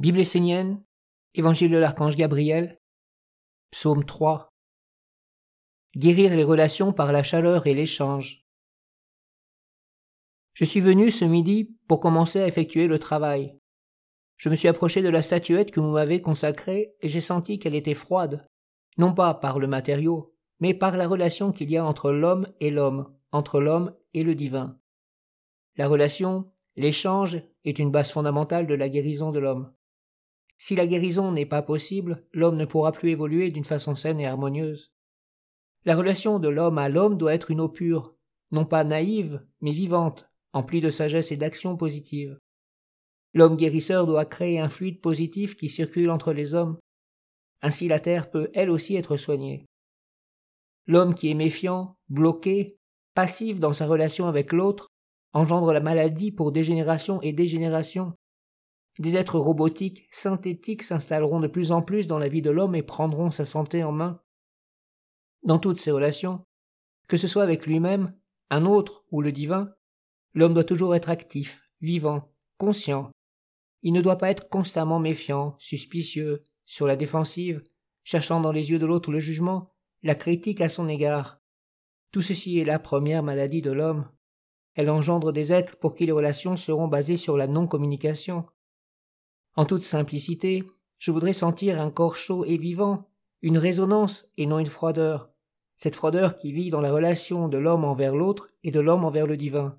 Bible essénienne, Évangile de l'archange Gabriel, Psaume 3. Guérir les relations par la chaleur et l'échange. Je suis venu ce midi pour commencer à effectuer le travail. Je me suis approché de la statuette que vous m'avez consacrée et j'ai senti qu'elle était froide, non pas par le matériau, mais par la relation qu'il y a entre l'homme et l'homme, entre l'homme et le divin. La relation, l'échange, est une base fondamentale de la guérison de l'homme. Si la guérison n'est pas possible, l'homme ne pourra plus évoluer d'une façon saine et harmonieuse. La relation de l'homme à l'homme doit être une eau pure, non pas naïve, mais vivante, emplie de sagesse et d'action positive. L'homme guérisseur doit créer un fluide positif qui circule entre les hommes. Ainsi la terre peut elle aussi être soignée. L'homme qui est méfiant, bloqué, passif dans sa relation avec l'autre, engendre la maladie pour dégénération et dégénération, des êtres robotiques, synthétiques s'installeront de plus en plus dans la vie de l'homme et prendront sa santé en main. Dans toutes ses relations, que ce soit avec lui-même, un autre ou le divin, l'homme doit toujours être actif, vivant, conscient. Il ne doit pas être constamment méfiant, suspicieux, sur la défensive, cherchant dans les yeux de l'autre le jugement, la critique à son égard. Tout ceci est la première maladie de l'homme. Elle engendre des êtres pour qui les relations seront basées sur la non-communication, en toute simplicité, je voudrais sentir un corps chaud et vivant, une résonance et non une froideur, cette froideur qui vit dans la relation de l'homme envers l'autre et de l'homme envers le divin.